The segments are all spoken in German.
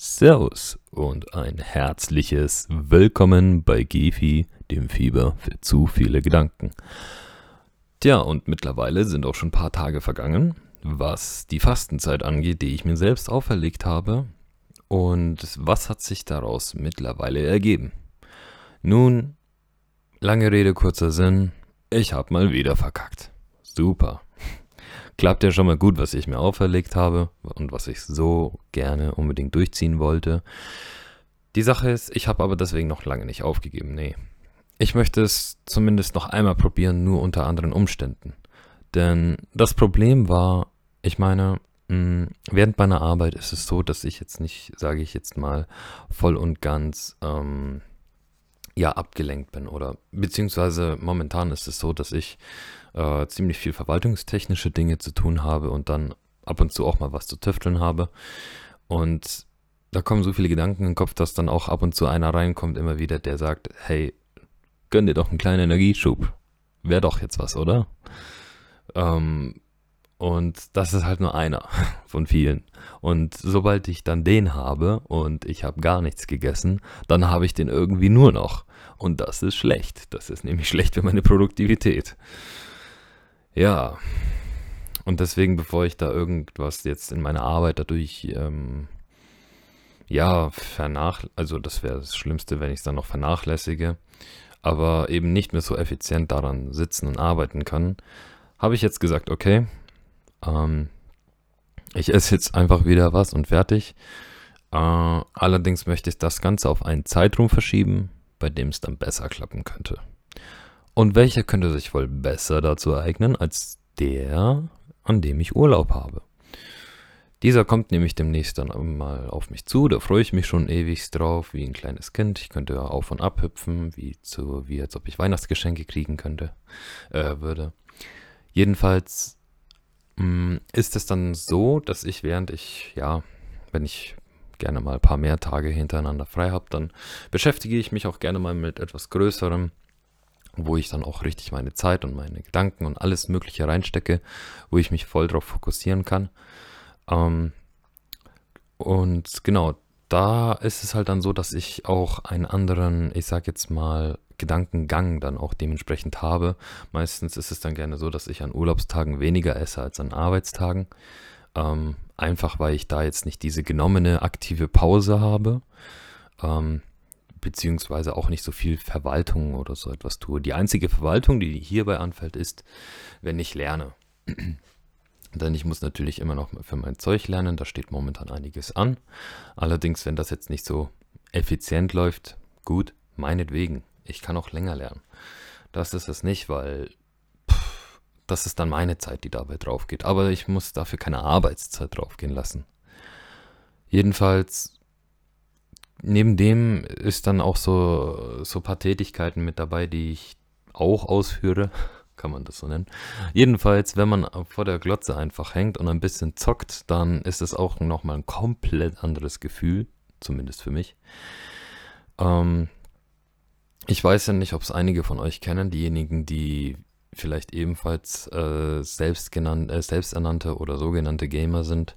Servus und ein herzliches Willkommen bei Gefi, dem Fieber für zu viele Gedanken. Tja, und mittlerweile sind auch schon ein paar Tage vergangen, was die Fastenzeit angeht, die ich mir selbst auferlegt habe. Und was hat sich daraus mittlerweile ergeben? Nun, lange Rede, kurzer Sinn, ich habe mal wieder verkackt. Super klappt ja schon mal gut, was ich mir auferlegt habe und was ich so gerne unbedingt durchziehen wollte. Die Sache ist, ich habe aber deswegen noch lange nicht aufgegeben. Nee. Ich möchte es zumindest noch einmal probieren, nur unter anderen Umständen. Denn das Problem war, ich meine, mh, während meiner Arbeit ist es so, dass ich jetzt nicht, sage ich jetzt mal, voll und ganz ähm, ja abgelenkt bin oder beziehungsweise momentan ist es so, dass ich äh, ziemlich viel verwaltungstechnische Dinge zu tun habe und dann ab und zu auch mal was zu tüfteln habe. Und da kommen so viele Gedanken den Kopf, dass dann auch ab und zu einer reinkommt, immer wieder, der sagt, hey, gönn dir doch einen kleinen Energieschub. Wäre doch jetzt was, oder? Ähm, und das ist halt nur einer von vielen. Und sobald ich dann den habe und ich habe gar nichts gegessen, dann habe ich den irgendwie nur noch. Und das ist schlecht. Das ist nämlich schlecht für meine Produktivität. Ja. Und deswegen, bevor ich da irgendwas jetzt in meiner Arbeit dadurch, ähm, ja, vernach, also das wäre das Schlimmste, wenn ich es dann noch vernachlässige, aber eben nicht mehr so effizient daran sitzen und arbeiten kann, habe ich jetzt gesagt, okay, ähm, ich esse jetzt einfach wieder was und fertig. Äh, allerdings möchte ich das Ganze auf einen Zeitraum verschieben, bei dem es dann besser klappen könnte. Und welcher könnte sich wohl besser dazu eignen als der, an dem ich Urlaub habe? Dieser kommt nämlich demnächst dann mal auf mich zu, da freue ich mich schon ewig drauf, wie ein kleines Kind. Ich könnte auf und ab hüpfen, wie, zu, wie als ob ich Weihnachtsgeschenke kriegen könnte, äh, würde. Jedenfalls ist es dann so, dass ich während ich, ja, wenn ich gerne mal ein paar mehr Tage hintereinander frei habe, dann beschäftige ich mich auch gerne mal mit etwas Größerem wo ich dann auch richtig meine Zeit und meine Gedanken und alles Mögliche reinstecke, wo ich mich voll drauf fokussieren kann. Ähm, und genau, da ist es halt dann so, dass ich auch einen anderen, ich sag jetzt mal, Gedankengang dann auch dementsprechend habe. Meistens ist es dann gerne so, dass ich an Urlaubstagen weniger esse als an Arbeitstagen. Ähm, einfach weil ich da jetzt nicht diese genommene aktive Pause habe. Ähm, beziehungsweise auch nicht so viel Verwaltung oder so etwas tue. Die einzige Verwaltung, die hierbei anfällt, ist, wenn ich lerne. Denn ich muss natürlich immer noch für mein Zeug lernen, da steht momentan einiges an. Allerdings, wenn das jetzt nicht so effizient läuft, gut, meinetwegen, ich kann auch länger lernen. Das ist es nicht, weil pff, das ist dann meine Zeit, die dabei drauf geht. Aber ich muss dafür keine Arbeitszeit draufgehen lassen. Jedenfalls neben dem ist dann auch so, so paar Tätigkeiten mit dabei, die ich auch ausführe. Kann man das so nennen. Jedenfalls, wenn man vor der Glotze einfach hängt und ein bisschen zockt, dann ist es auch nochmal ein komplett anderes Gefühl. Zumindest für mich. Ähm, ich weiß ja nicht, ob es einige von euch kennen, diejenigen, die vielleicht ebenfalls äh, selbst äh, selbsternannte oder sogenannte Gamer sind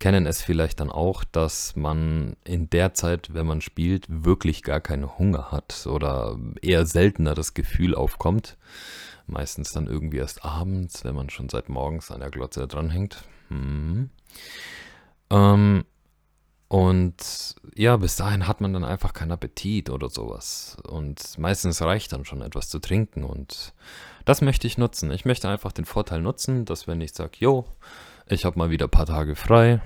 kennen es vielleicht dann auch, dass man in der Zeit, wenn man spielt, wirklich gar keinen Hunger hat oder eher seltener das Gefühl aufkommt. Meistens dann irgendwie erst abends, wenn man schon seit morgens an der Glotze dranhängt. Hm. Ähm, und ja, bis dahin hat man dann einfach keinen Appetit oder sowas. Und meistens reicht dann schon etwas zu trinken. Und das möchte ich nutzen. Ich möchte einfach den Vorteil nutzen, dass wenn ich sage, yo, ich habe mal wieder ein paar Tage frei.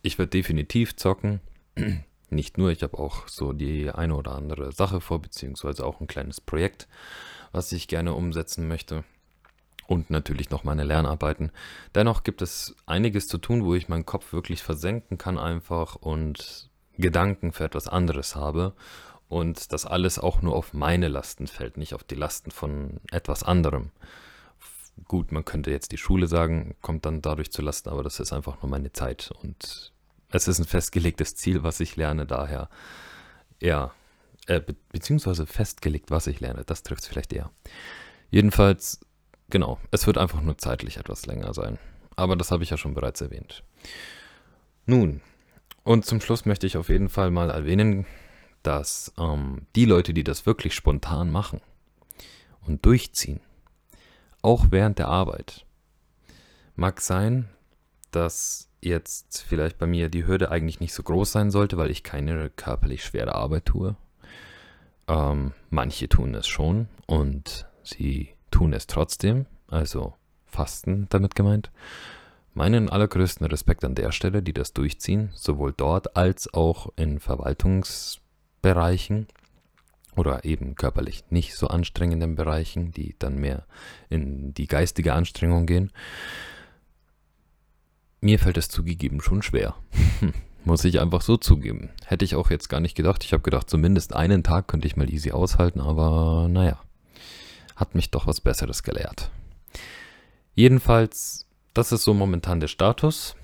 Ich werde definitiv zocken. Nicht nur, ich habe auch so die eine oder andere Sache vor, beziehungsweise auch ein kleines Projekt, was ich gerne umsetzen möchte. Und natürlich noch meine Lernarbeiten. Dennoch gibt es einiges zu tun, wo ich meinen Kopf wirklich versenken kann einfach und Gedanken für etwas anderes habe. Und das alles auch nur auf meine Lasten fällt, nicht auf die Lasten von etwas anderem gut, man könnte jetzt die Schule sagen, kommt dann dadurch zu Lasten, aber das ist einfach nur meine Zeit und es ist ein festgelegtes Ziel, was ich lerne, daher ja, äh, be beziehungsweise festgelegt, was ich lerne, das trifft es vielleicht eher. Jedenfalls, genau, es wird einfach nur zeitlich etwas länger sein, aber das habe ich ja schon bereits erwähnt. Nun, Und zum Schluss möchte ich auf jeden Fall mal erwähnen, dass ähm, die Leute, die das wirklich spontan machen und durchziehen, auch während der Arbeit, mag sein, dass jetzt vielleicht bei mir die Hürde eigentlich nicht so groß sein sollte, weil ich keine körperlich schwere Arbeit tue. Ähm, manche tun es schon und sie tun es trotzdem, also Fasten damit gemeint. Meinen allergrößten Respekt an der Stelle, die das durchziehen, sowohl dort als auch in Verwaltungsbereichen oder eben körperlich nicht so anstrengenden Bereichen, die dann mehr in die geistige Anstrengung gehen. Mir fällt es zugegeben schon schwer. Muss ich einfach so zugeben. Hätte ich auch jetzt gar nicht gedacht. Ich habe gedacht, zumindest einen Tag könnte ich mal easy aushalten, aber naja, hat mich doch was Besseres gelehrt. Jedenfalls, das ist so momentan der Status.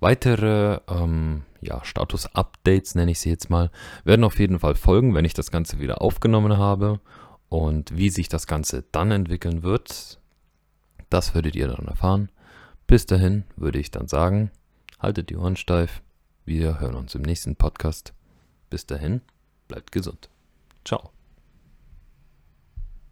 Weitere ähm, ja, Status-Updates, nenne ich sie jetzt mal, werden auf jeden Fall folgen, wenn ich das Ganze wieder aufgenommen habe. Und wie sich das Ganze dann entwickeln wird, das werdet ihr dann erfahren. Bis dahin würde ich dann sagen, haltet die Ohren steif. Wir hören uns im nächsten Podcast. Bis dahin, bleibt gesund. Ciao.